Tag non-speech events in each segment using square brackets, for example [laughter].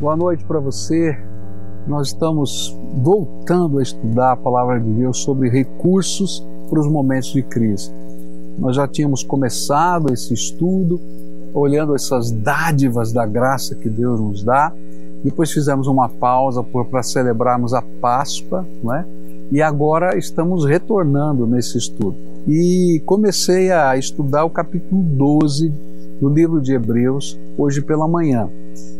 Boa noite para você. Nós estamos voltando a estudar a palavra de Deus sobre recursos para os momentos de crise. Nós já tínhamos começado esse estudo olhando essas dádivas da graça que Deus nos dá. Depois fizemos uma pausa para celebrarmos a Páscoa, não é? E agora estamos retornando nesse estudo. E comecei a estudar o capítulo 12 do livro de Hebreus hoje pela manhã.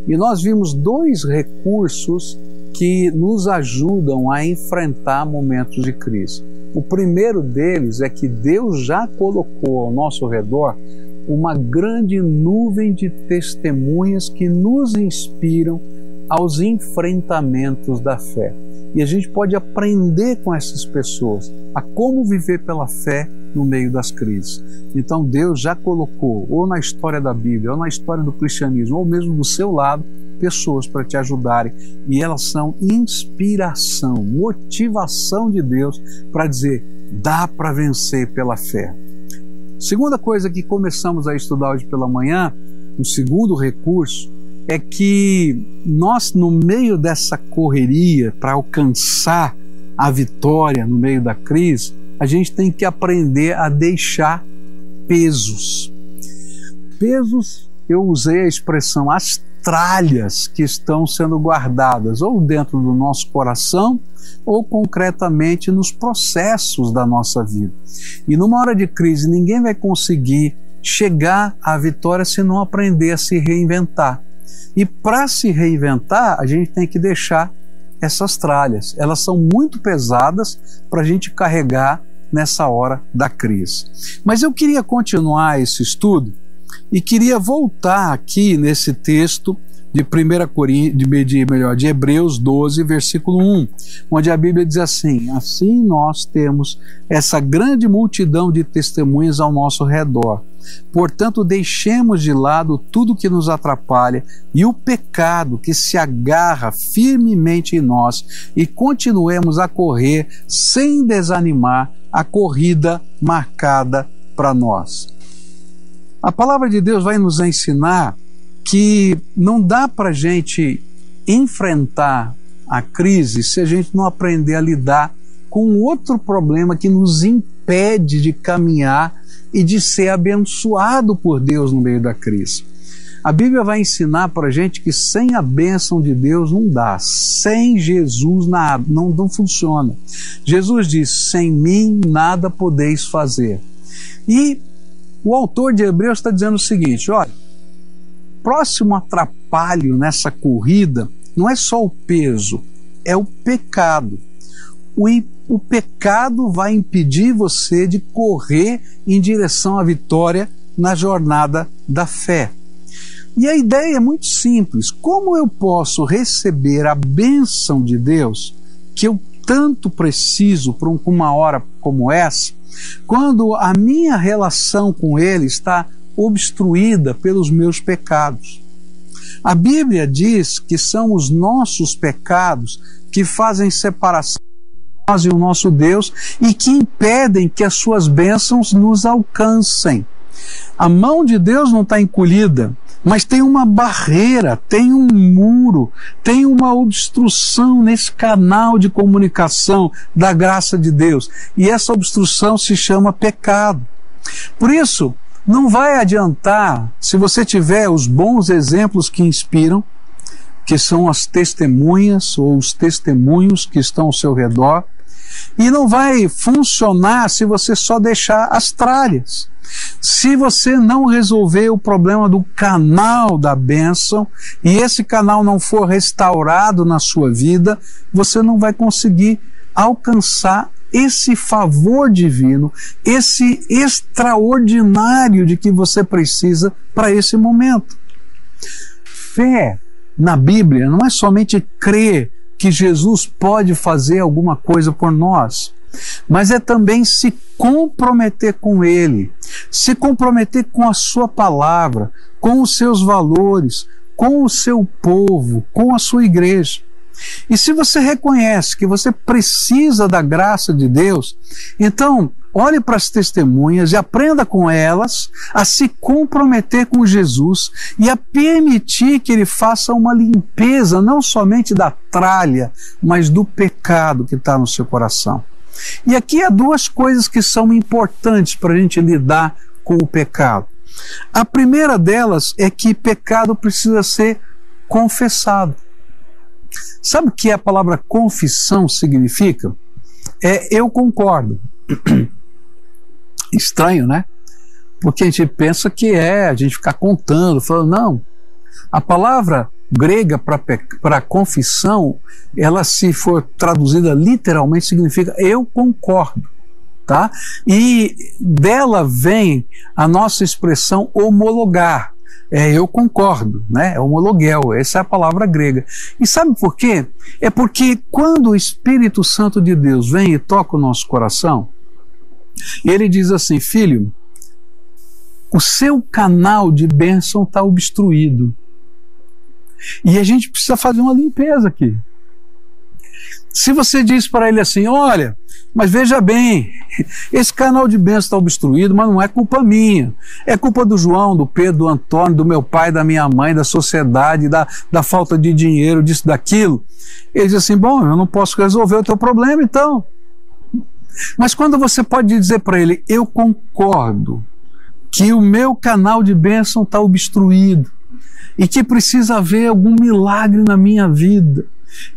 E nós vimos dois recursos que nos ajudam a enfrentar momentos de crise. O primeiro deles é que Deus já colocou ao nosso redor uma grande nuvem de testemunhas que nos inspiram aos enfrentamentos da fé. E a gente pode aprender com essas pessoas a como viver pela fé no meio das crises. Então Deus já colocou, ou na história da Bíblia, ou na história do cristianismo, ou mesmo do seu lado, pessoas para te ajudarem. E elas são inspiração, motivação de Deus para dizer: dá para vencer pela fé. Segunda coisa que começamos a estudar hoje pela manhã, o um segundo recurso, é que nós, no meio dessa correria para alcançar a vitória no meio da crise, a gente tem que aprender a deixar pesos. Pesos, eu usei a expressão as tralhas que estão sendo guardadas ou dentro do nosso coração ou concretamente nos processos da nossa vida. E numa hora de crise, ninguém vai conseguir chegar à vitória se não aprender a se reinventar. E para se reinventar, a gente tem que deixar essas tralhas. Elas são muito pesadas para a gente carregar nessa hora da crise. Mas eu queria continuar esse estudo e queria voltar aqui nesse texto de 1 Coríntios, de, de, melhor, de Hebreus 12, versículo 1, onde a Bíblia diz assim: Assim nós temos essa grande multidão de testemunhas ao nosso redor. Portanto, deixemos de lado tudo que nos atrapalha e o pecado que se agarra firmemente em nós e continuemos a correr sem desanimar a corrida marcada para nós. A palavra de Deus vai nos ensinar que não dá para gente enfrentar a crise se a gente não aprender a lidar com outro problema que nos impede de caminhar e de ser abençoado por Deus no meio da crise. A Bíblia vai ensinar para a gente que sem a bênção de Deus não dá, sem Jesus nada, não, não funciona. Jesus diz: sem mim nada podeis fazer. E o autor de Hebreus está dizendo o seguinte: olha próximo atrapalho nessa corrida não é só o peso, é o pecado. O, o pecado vai impedir você de correr em direção à vitória na jornada da fé. E a ideia é muito simples: como eu posso receber a bênção de Deus que eu tanto preciso para uma hora como essa, quando a minha relação com Ele está obstruída pelos meus pecados. A Bíblia diz que são os nossos pecados que fazem separação entre nós e o nosso Deus e que impedem que as suas bênçãos nos alcancem. A mão de Deus não está encolhida, mas tem uma barreira, tem um muro, tem uma obstrução nesse canal de comunicação da graça de Deus. E essa obstrução se chama pecado. Por isso, não vai adiantar se você tiver os bons exemplos que inspiram, que são as testemunhas ou os testemunhos que estão ao seu redor, e não vai funcionar se você só deixar as tralhas. Se você não resolver o problema do canal da bênção e esse canal não for restaurado na sua vida, você não vai conseguir alcançar esse favor divino, esse extraordinário de que você precisa para esse momento. Fé na Bíblia não é somente crer que Jesus pode fazer alguma coisa por nós, mas é também se comprometer com Ele, se comprometer com a Sua palavra, com os seus valores, com o seu povo, com a sua igreja. E se você reconhece que você precisa da graça de Deus, então olhe para as testemunhas e aprenda com elas a se comprometer com Jesus e a permitir que ele faça uma limpeza, não somente da tralha, mas do pecado que está no seu coração. E aqui há duas coisas que são importantes para a gente lidar com o pecado. A primeira delas é que pecado precisa ser confessado. Sabe o que a palavra confissão significa? É eu concordo. [clears throat] Estranho, né? Porque a gente pensa que é a gente ficar contando, falando, não. A palavra grega para confissão, ela se for traduzida literalmente significa eu concordo, tá? E dela vem a nossa expressão homologar. É, eu concordo, né? É homologuel, essa é a palavra grega. E sabe por quê? É porque quando o Espírito Santo de Deus vem e toca o nosso coração, ele diz assim: Filho, o seu canal de bênção está obstruído. E a gente precisa fazer uma limpeza aqui. Se você diz para ele assim: Olha, mas veja bem, esse canal de bênção está obstruído, mas não é culpa minha. É culpa do João, do Pedro, do Antônio, do meu pai, da minha mãe, da sociedade, da, da falta de dinheiro, disso, daquilo. Ele diz assim: Bom, eu não posso resolver o teu problema, então. Mas quando você pode dizer para ele, eu concordo que o meu canal de bênção está obstruído e que precisa haver algum milagre na minha vida,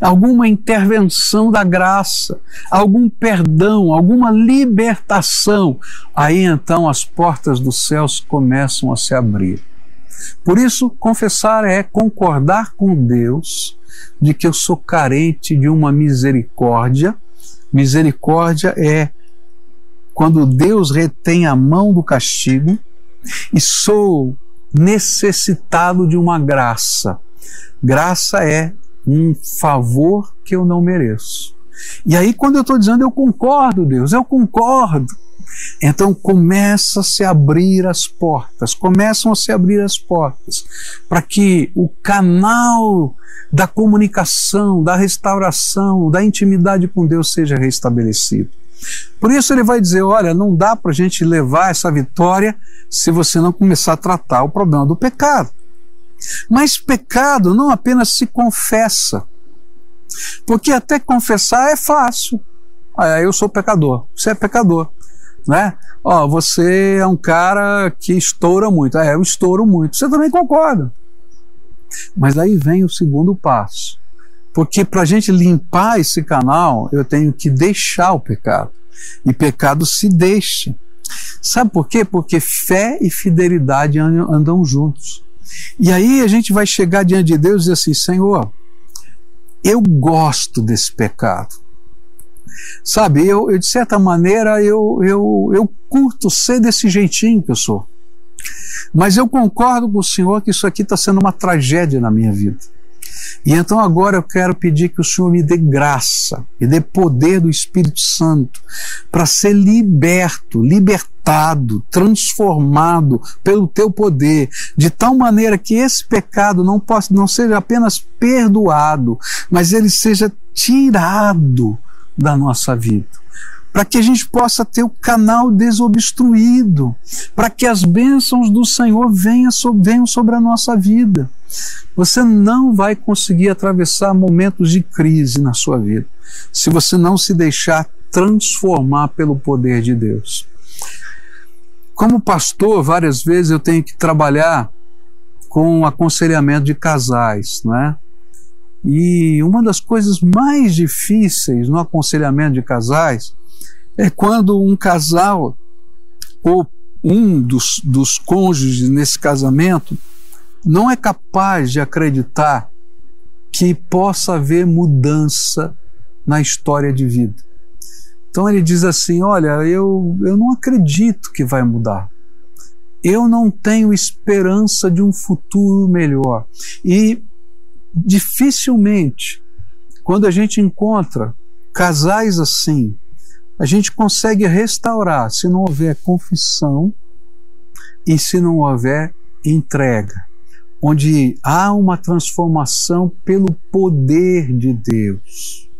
alguma intervenção da graça, algum perdão, alguma libertação, aí então as portas dos céus começam a se abrir. Por isso, confessar é concordar com Deus de que eu sou carente de uma misericórdia Misericórdia é quando Deus retém a mão do castigo e sou necessitado de uma graça. Graça é um favor que eu não mereço. E aí, quando eu estou dizendo eu concordo, Deus, eu concordo. Então começa a se abrir as portas, começam a se abrir as portas para que o canal da comunicação, da restauração, da intimidade com Deus seja restabelecido. Por isso ele vai dizer: olha, não dá para a gente levar essa vitória se você não começar a tratar o problema do pecado. Mas pecado não apenas se confessa, porque até confessar é fácil. Ah, eu sou pecador, você é pecador, né? Ó, você é um cara que estoura muito. Ah, eu estouro muito. Você também concorda. Mas aí vem o segundo passo. Porque para a gente limpar esse canal, eu tenho que deixar o pecado. E pecado se deixa. Sabe por quê? Porque fé e fidelidade andam juntos. E aí a gente vai chegar diante de Deus e dizer assim: Senhor, eu gosto desse pecado. Sabe, eu, eu de certa maneira eu, eu, eu curto ser desse jeitinho que eu sou. Mas eu concordo com o Senhor que isso aqui está sendo uma tragédia na minha vida. E então agora eu quero pedir que o Senhor me dê graça, me dê poder do Espírito Santo para ser liberto, libertado, transformado pelo teu poder, de tal maneira que esse pecado não possa não seja apenas perdoado, mas ele seja tirado da nossa vida para que a gente possa ter o canal desobstruído, para que as bênçãos do Senhor venham sobre a nossa vida. Você não vai conseguir atravessar momentos de crise na sua vida se você não se deixar transformar pelo poder de Deus. Como pastor, várias vezes eu tenho que trabalhar com aconselhamento de casais, não é? E uma das coisas mais difíceis no aconselhamento de casais é quando um casal ou um dos, dos cônjuges nesse casamento não é capaz de acreditar que possa haver mudança na história de vida. Então ele diz assim: Olha, eu, eu não acredito que vai mudar. Eu não tenho esperança de um futuro melhor. E dificilmente, quando a gente encontra casais assim, a gente consegue restaurar se não houver confissão e se não houver entrega. onde há uma transformação pelo poder de Deus.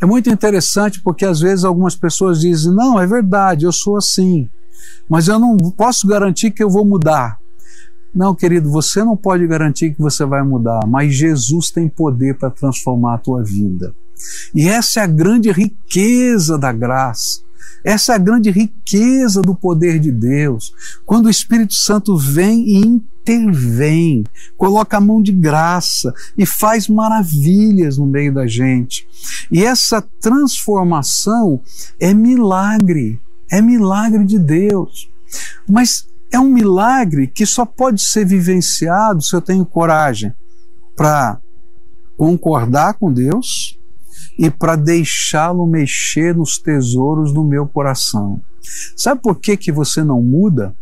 É muito interessante porque às vezes algumas pessoas dizem: não, é verdade, eu sou assim, mas eu não posso garantir que eu vou mudar. Não, querido, você não pode garantir que você vai mudar, mas Jesus tem poder para transformar a tua vida. E essa é a grande riqueza da graça. Essa é a grande riqueza do poder de Deus. Quando o Espírito Santo vem e intervém, coloca a mão de graça e faz maravilhas no meio da gente. E essa transformação é milagre, é milagre de Deus. Mas é um milagre que só pode ser vivenciado se eu tenho coragem para concordar com Deus e para deixá-lo mexer nos tesouros do meu coração. Sabe por que, que você não muda?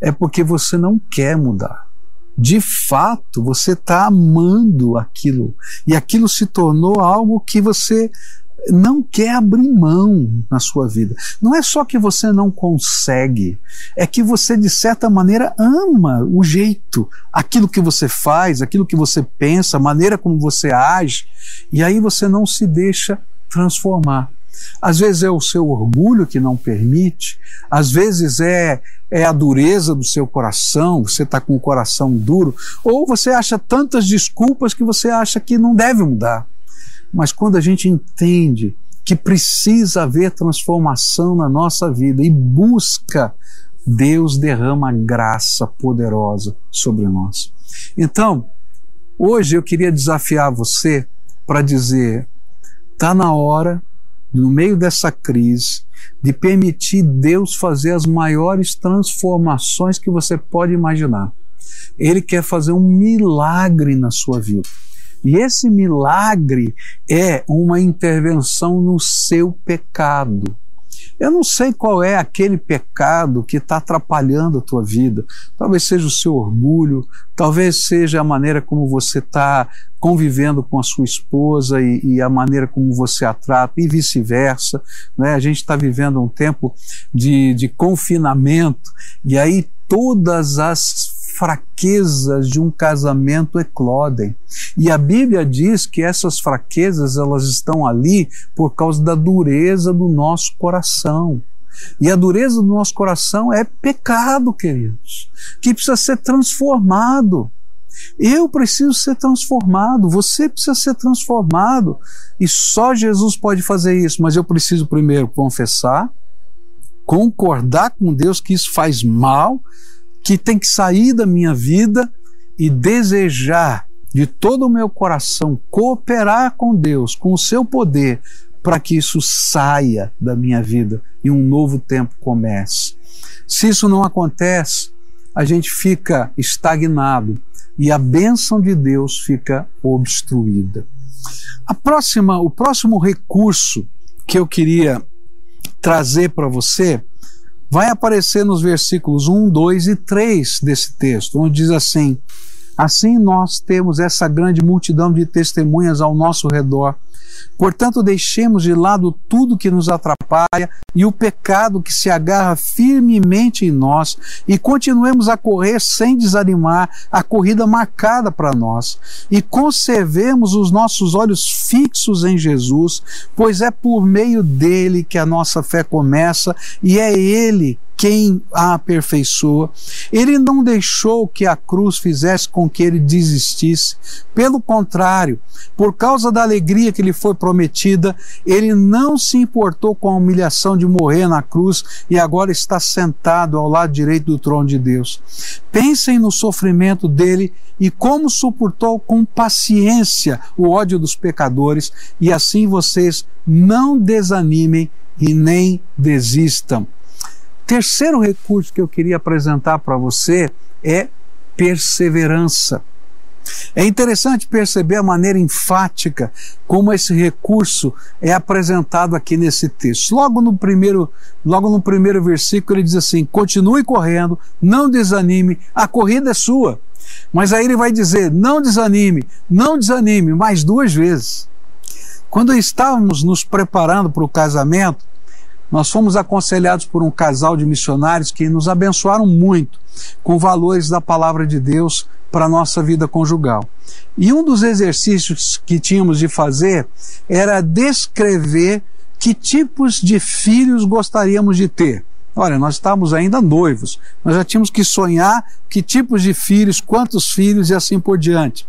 É porque você não quer mudar. De fato, você está amando aquilo e aquilo se tornou algo que você não quer abrir mão na sua vida. Não é só que você não consegue, é que você, de certa maneira, ama o jeito, aquilo que você faz, aquilo que você pensa, a maneira como você age, e aí você não se deixa transformar. Às vezes é o seu orgulho que não permite, às vezes é, é a dureza do seu coração, você está com o coração duro, ou você acha tantas desculpas que você acha que não deve mudar. Mas quando a gente entende que precisa haver transformação na nossa vida e busca, Deus derrama graça poderosa sobre nós. Então, hoje eu queria desafiar você para dizer: está na hora, no meio dessa crise, de permitir Deus fazer as maiores transformações que você pode imaginar. Ele quer fazer um milagre na sua vida. E esse milagre é uma intervenção no seu pecado. Eu não sei qual é aquele pecado que está atrapalhando a tua vida. Talvez seja o seu orgulho, talvez seja a maneira como você está convivendo com a sua esposa e, e, a maneira como você a trata e vice-versa. Né? A gente está vivendo um tempo de, de confinamento e aí todas as fraquezas de um casamento eclodem. E a Bíblia diz que essas fraquezas elas estão ali por causa da dureza do nosso coração. E a dureza do nosso coração é pecado, queridos, que precisa ser transformado. Eu preciso ser transformado, você precisa ser transformado. E só Jesus pode fazer isso, mas eu preciso primeiro confessar, concordar com Deus que isso faz mal que tem que sair da minha vida e desejar de todo o meu coração cooperar com Deus, com o seu poder, para que isso saia da minha vida e um novo tempo comece. Se isso não acontece, a gente fica estagnado e a bênção de Deus fica obstruída. A próxima, o próximo recurso que eu queria trazer para você vai aparecer nos versículos 1, 2 e 3 desse texto, onde diz assim: Assim nós temos essa grande multidão de testemunhas ao nosso redor Portanto, deixemos de lado tudo que nos atrapalha e o pecado que se agarra firmemente em nós e continuemos a correr sem desanimar a corrida marcada para nós. E conservemos os nossos olhos fixos em Jesus, pois é por meio dele que a nossa fé começa e é ele quem a aperfeiçoa. Ele não deixou que a cruz fizesse com que ele desistisse. Pelo contrário, por causa da alegria que lhe foi prometida, ele não se importou com a humilhação de morrer na cruz e agora está sentado ao lado direito do trono de Deus. Pensem no sofrimento dele e como suportou com paciência o ódio dos pecadores, e assim vocês não desanimem e nem desistam. Terceiro recurso que eu queria apresentar para você é perseverança. É interessante perceber a maneira enfática como esse recurso é apresentado aqui nesse texto. Logo no primeiro, logo no primeiro versículo ele diz assim: "Continue correndo, não desanime, a corrida é sua". Mas aí ele vai dizer: "Não desanime, não desanime", mais duas vezes. Quando estávamos nos preparando para o casamento, nós fomos aconselhados por um casal de missionários que nos abençoaram muito com valores da palavra de Deus para a nossa vida conjugal. E um dos exercícios que tínhamos de fazer era descrever que tipos de filhos gostaríamos de ter. Olha, nós estávamos ainda noivos, nós já tínhamos que sonhar que tipos de filhos, quantos filhos e assim por diante.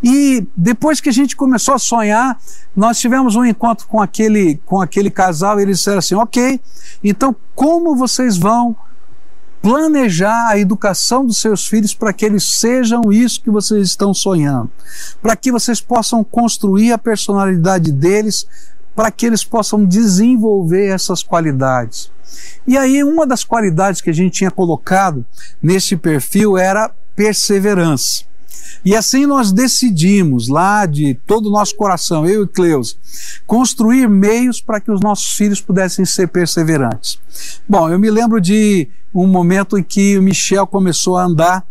E depois que a gente começou a sonhar, nós tivemos um encontro com aquele, com aquele casal e eles disseram assim: ok, então como vocês vão planejar a educação dos seus filhos para que eles sejam isso que vocês estão sonhando, para que vocês possam construir a personalidade deles, para que eles possam desenvolver essas qualidades. E aí, uma das qualidades que a gente tinha colocado nesse perfil era perseverança. E assim nós decidimos, lá de todo o nosso coração, eu e Cleus, construir meios para que os nossos filhos pudessem ser perseverantes. Bom, eu me lembro de um momento em que o Michel começou a andar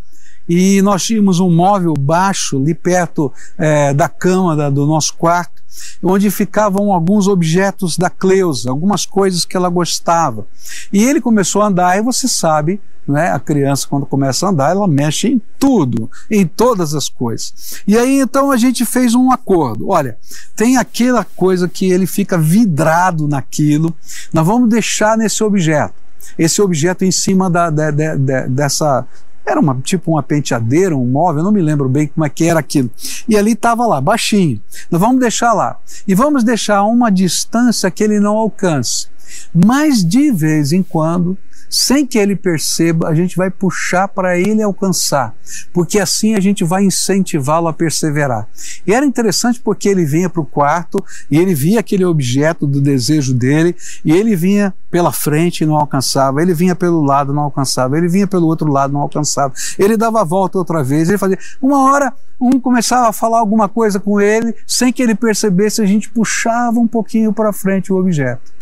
e nós tínhamos um móvel baixo ali perto é, da cama da, do nosso quarto onde ficavam alguns objetos da Cleusa, algumas coisas que ela gostava. E ele começou a andar, e você sabe, né, a criança, quando começa a andar, ela mexe em tudo, em todas as coisas. E aí então a gente fez um acordo. Olha, tem aquela coisa que ele fica vidrado naquilo, nós vamos deixar nesse objeto esse objeto em cima da, da, da, dessa, era uma, tipo uma penteadeira, um móvel, não me lembro bem como é que era aquilo. E ali estava lá, baixinho. Nós vamos deixar lá. E vamos deixar uma distância que ele não alcance. Mas de vez em quando sem que ele perceba, a gente vai puxar para ele alcançar, porque assim a gente vai incentivá-lo a perseverar. E era interessante porque ele vinha para o quarto e ele via aquele objeto do desejo dele e ele vinha pela frente e não alcançava, ele vinha pelo lado não alcançava, ele vinha pelo outro lado não alcançava, ele dava a volta outra vez, ele fazia. Uma hora um começava a falar alguma coisa com ele, sem que ele percebesse, a gente puxava um pouquinho para frente o objeto.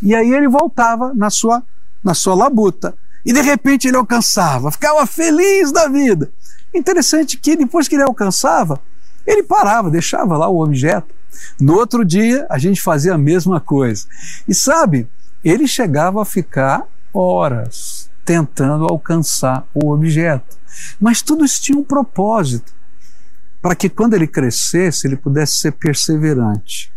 E aí ele voltava na sua na sua labuta. E de repente ele alcançava, ficava feliz da vida. Interessante que depois que ele alcançava, ele parava, deixava lá o objeto. No outro dia, a gente fazia a mesma coisa. E sabe, ele chegava a ficar horas tentando alcançar o objeto. Mas tudo isso tinha um propósito para que quando ele crescesse, ele pudesse ser perseverante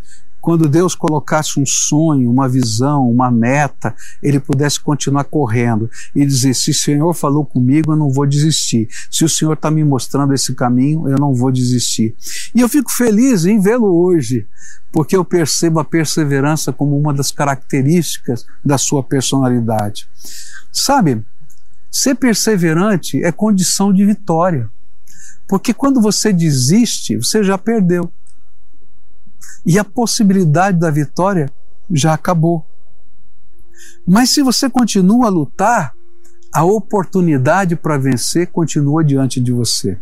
quando Deus colocasse um sonho, uma visão, uma meta, ele pudesse continuar correndo e dizer: se o Senhor falou comigo, eu não vou desistir. Se o Senhor está me mostrando esse caminho, eu não vou desistir. E eu fico feliz em vê-lo hoje, porque eu percebo a perseverança como uma das características da sua personalidade. Sabe, ser perseverante é condição de vitória. Porque quando você desiste, você já perdeu e a possibilidade da vitória já acabou. Mas se você continua a lutar, a oportunidade para vencer continua diante de você.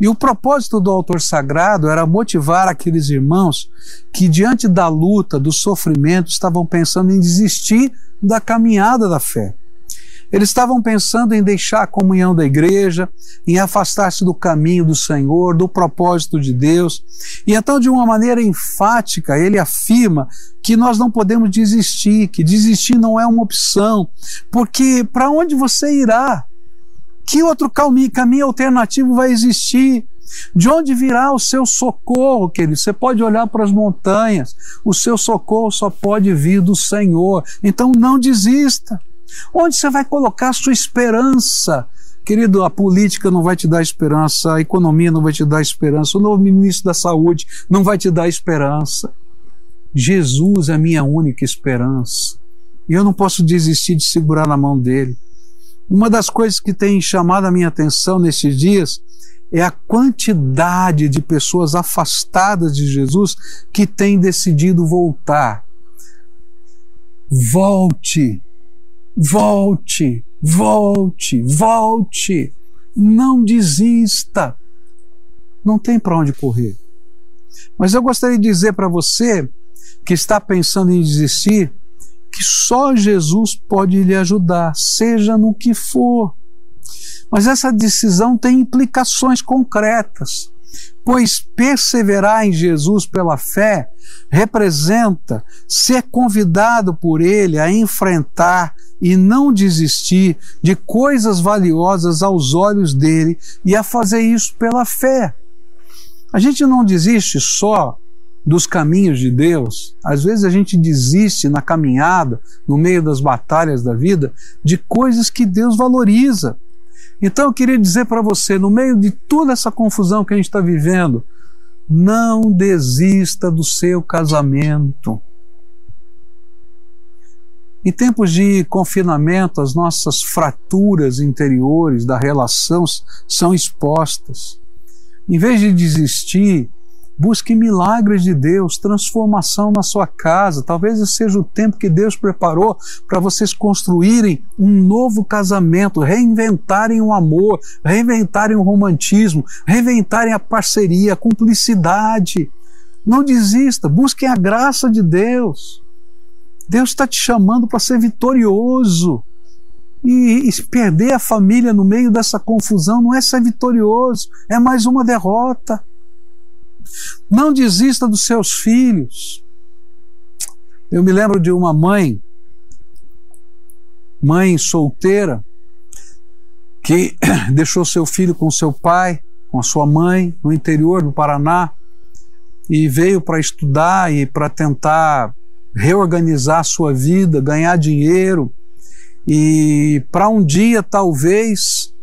E o propósito do autor sagrado era motivar aqueles irmãos que, diante da luta, do sofrimento, estavam pensando em desistir da caminhada da fé. Eles estavam pensando em deixar a comunhão da igreja, em afastar-se do caminho do Senhor, do propósito de Deus. E então, de uma maneira enfática, ele afirma que nós não podemos desistir, que desistir não é uma opção, porque para onde você irá? Que outro caminho, alternativo vai existir? De onde virá o seu socorro, querido? Você pode olhar para as montanhas, o seu socorro só pode vir do Senhor. Então não desista. Onde você vai colocar a sua esperança? Querido, a política não vai te dar esperança, a economia não vai te dar esperança, o novo ministro da Saúde não vai te dar esperança. Jesus é a minha única esperança. E eu não posso desistir de segurar na mão dele. Uma das coisas que tem chamado a minha atenção nesses dias é a quantidade de pessoas afastadas de Jesus que têm decidido voltar. Volte Volte, volte, volte. Não desista. Não tem para onde correr. Mas eu gostaria de dizer para você que está pensando em desistir que só Jesus pode lhe ajudar, seja no que for. Mas essa decisão tem implicações concretas. Pois perseverar em Jesus pela fé representa ser convidado por Ele a enfrentar e não desistir de coisas valiosas aos olhos dele e a fazer isso pela fé. A gente não desiste só dos caminhos de Deus, às vezes a gente desiste na caminhada, no meio das batalhas da vida, de coisas que Deus valoriza. Então eu queria dizer para você, no meio de toda essa confusão que a gente está vivendo, não desista do seu casamento. Em tempos de confinamento, as nossas fraturas interiores da relação são expostas. Em vez de desistir, busque milagres de Deus, transformação na sua casa. Talvez esse seja o tempo que Deus preparou para vocês construírem um novo casamento, reinventarem o amor, reinventarem o romantismo, reinventarem a parceria, a cumplicidade. Não desista, busquem a graça de Deus. Deus está te chamando para ser vitorioso. E, e, perder a família no meio dessa confusão não é ser vitorioso, é mais uma derrota. Não desista dos seus filhos. Eu me lembro de uma mãe, mãe solteira, que [coughs] deixou seu filho com seu pai, com a sua mãe, no interior do Paraná, e veio para estudar e para tentar reorganizar sua vida, ganhar dinheiro e para um dia talvez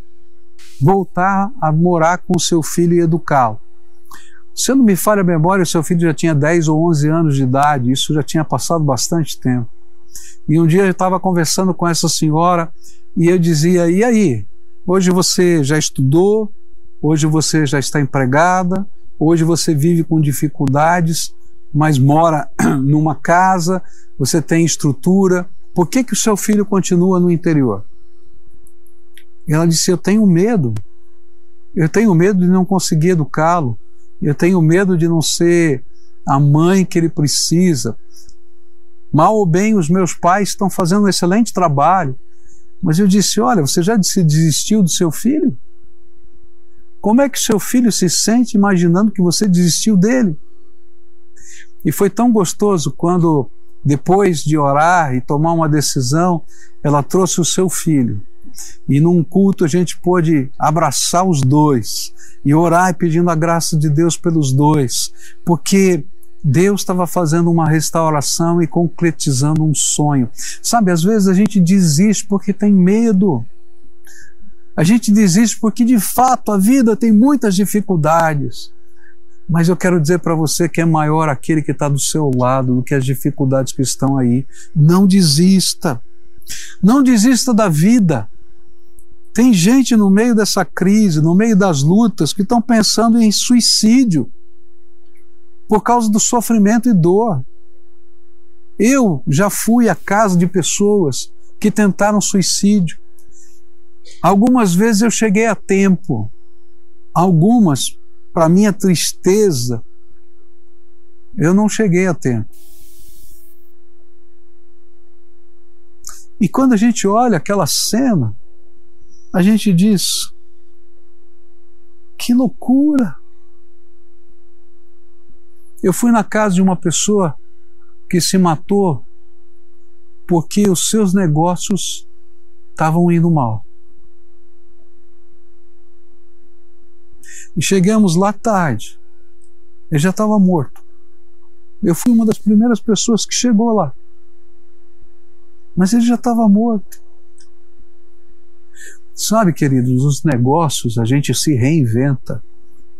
voltar a morar com seu filho e educá-lo. Se não me falha a memória, seu filho já tinha 10 ou 11 anos de idade, isso já tinha passado bastante tempo. E um dia eu estava conversando com essa senhora e eu dizia: E aí? Hoje você já estudou? Hoje você já está empregada? Hoje você vive com dificuldades? mas mora [clears throat] numa casa, você tem estrutura, por que, que o seu filho continua no interior? Ela disse: Eu tenho medo. Eu tenho medo de não conseguir educá-lo. Eu tenho medo de não ser a mãe que ele precisa. Mal ou bem, os meus pais estão fazendo um excelente trabalho. Mas eu disse: Olha, você já desistiu do seu filho? Como é que seu filho se sente imaginando que você desistiu dele? E foi tão gostoso quando, depois de orar e tomar uma decisão, ela trouxe o seu filho. E num culto a gente pôde abraçar os dois e orar pedindo a graça de Deus pelos dois, porque Deus estava fazendo uma restauração e concretizando um sonho. Sabe, às vezes a gente desiste porque tem medo. A gente desiste porque de fato a vida tem muitas dificuldades. Mas eu quero dizer para você que é maior aquele que está do seu lado do que as dificuldades que estão aí. Não desista. Não desista da vida. Tem gente no meio dessa crise, no meio das lutas, que estão pensando em suicídio por causa do sofrimento e dor. Eu já fui à casa de pessoas que tentaram suicídio. Algumas vezes eu cheguei a tempo, algumas para minha tristeza, eu não cheguei a tempo. E quando a gente olha aquela cena, a gente diz: que loucura! Eu fui na casa de uma pessoa que se matou porque os seus negócios estavam indo mal. E chegamos lá tarde. Ele já estava morto. Eu fui uma das primeiras pessoas que chegou lá. Mas ele já estava morto. Sabe, queridos, os negócios a gente se reinventa,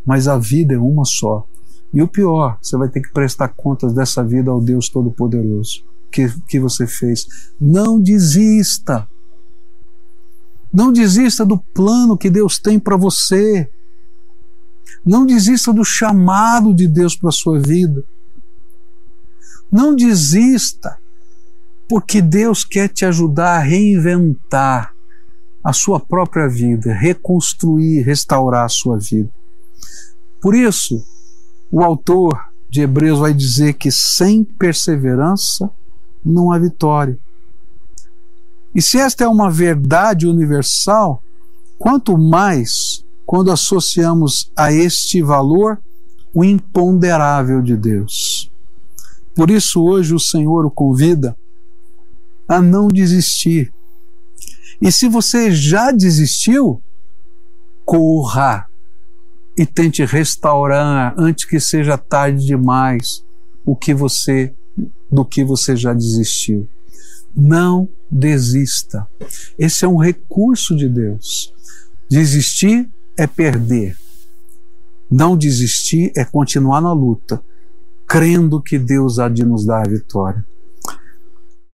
mas a vida é uma só. E o pior, você vai ter que prestar contas dessa vida ao Deus Todo-Poderoso que, que você fez. Não desista. Não desista do plano que Deus tem para você. Não desista do chamado de Deus para a sua vida. Não desista, porque Deus quer te ajudar a reinventar a sua própria vida, reconstruir, restaurar a sua vida. Por isso, o autor de Hebreus vai dizer que sem perseverança não há vitória. E se esta é uma verdade universal, quanto mais quando associamos a este valor o imponderável de Deus. Por isso, hoje o Senhor o convida a não desistir. E se você já desistiu, corra e tente restaurar antes que seja tarde demais o que você do que você já desistiu. Não desista. Esse é um recurso de Deus. Desistir é perder. Não desistir é continuar na luta, crendo que Deus há de nos dar a vitória.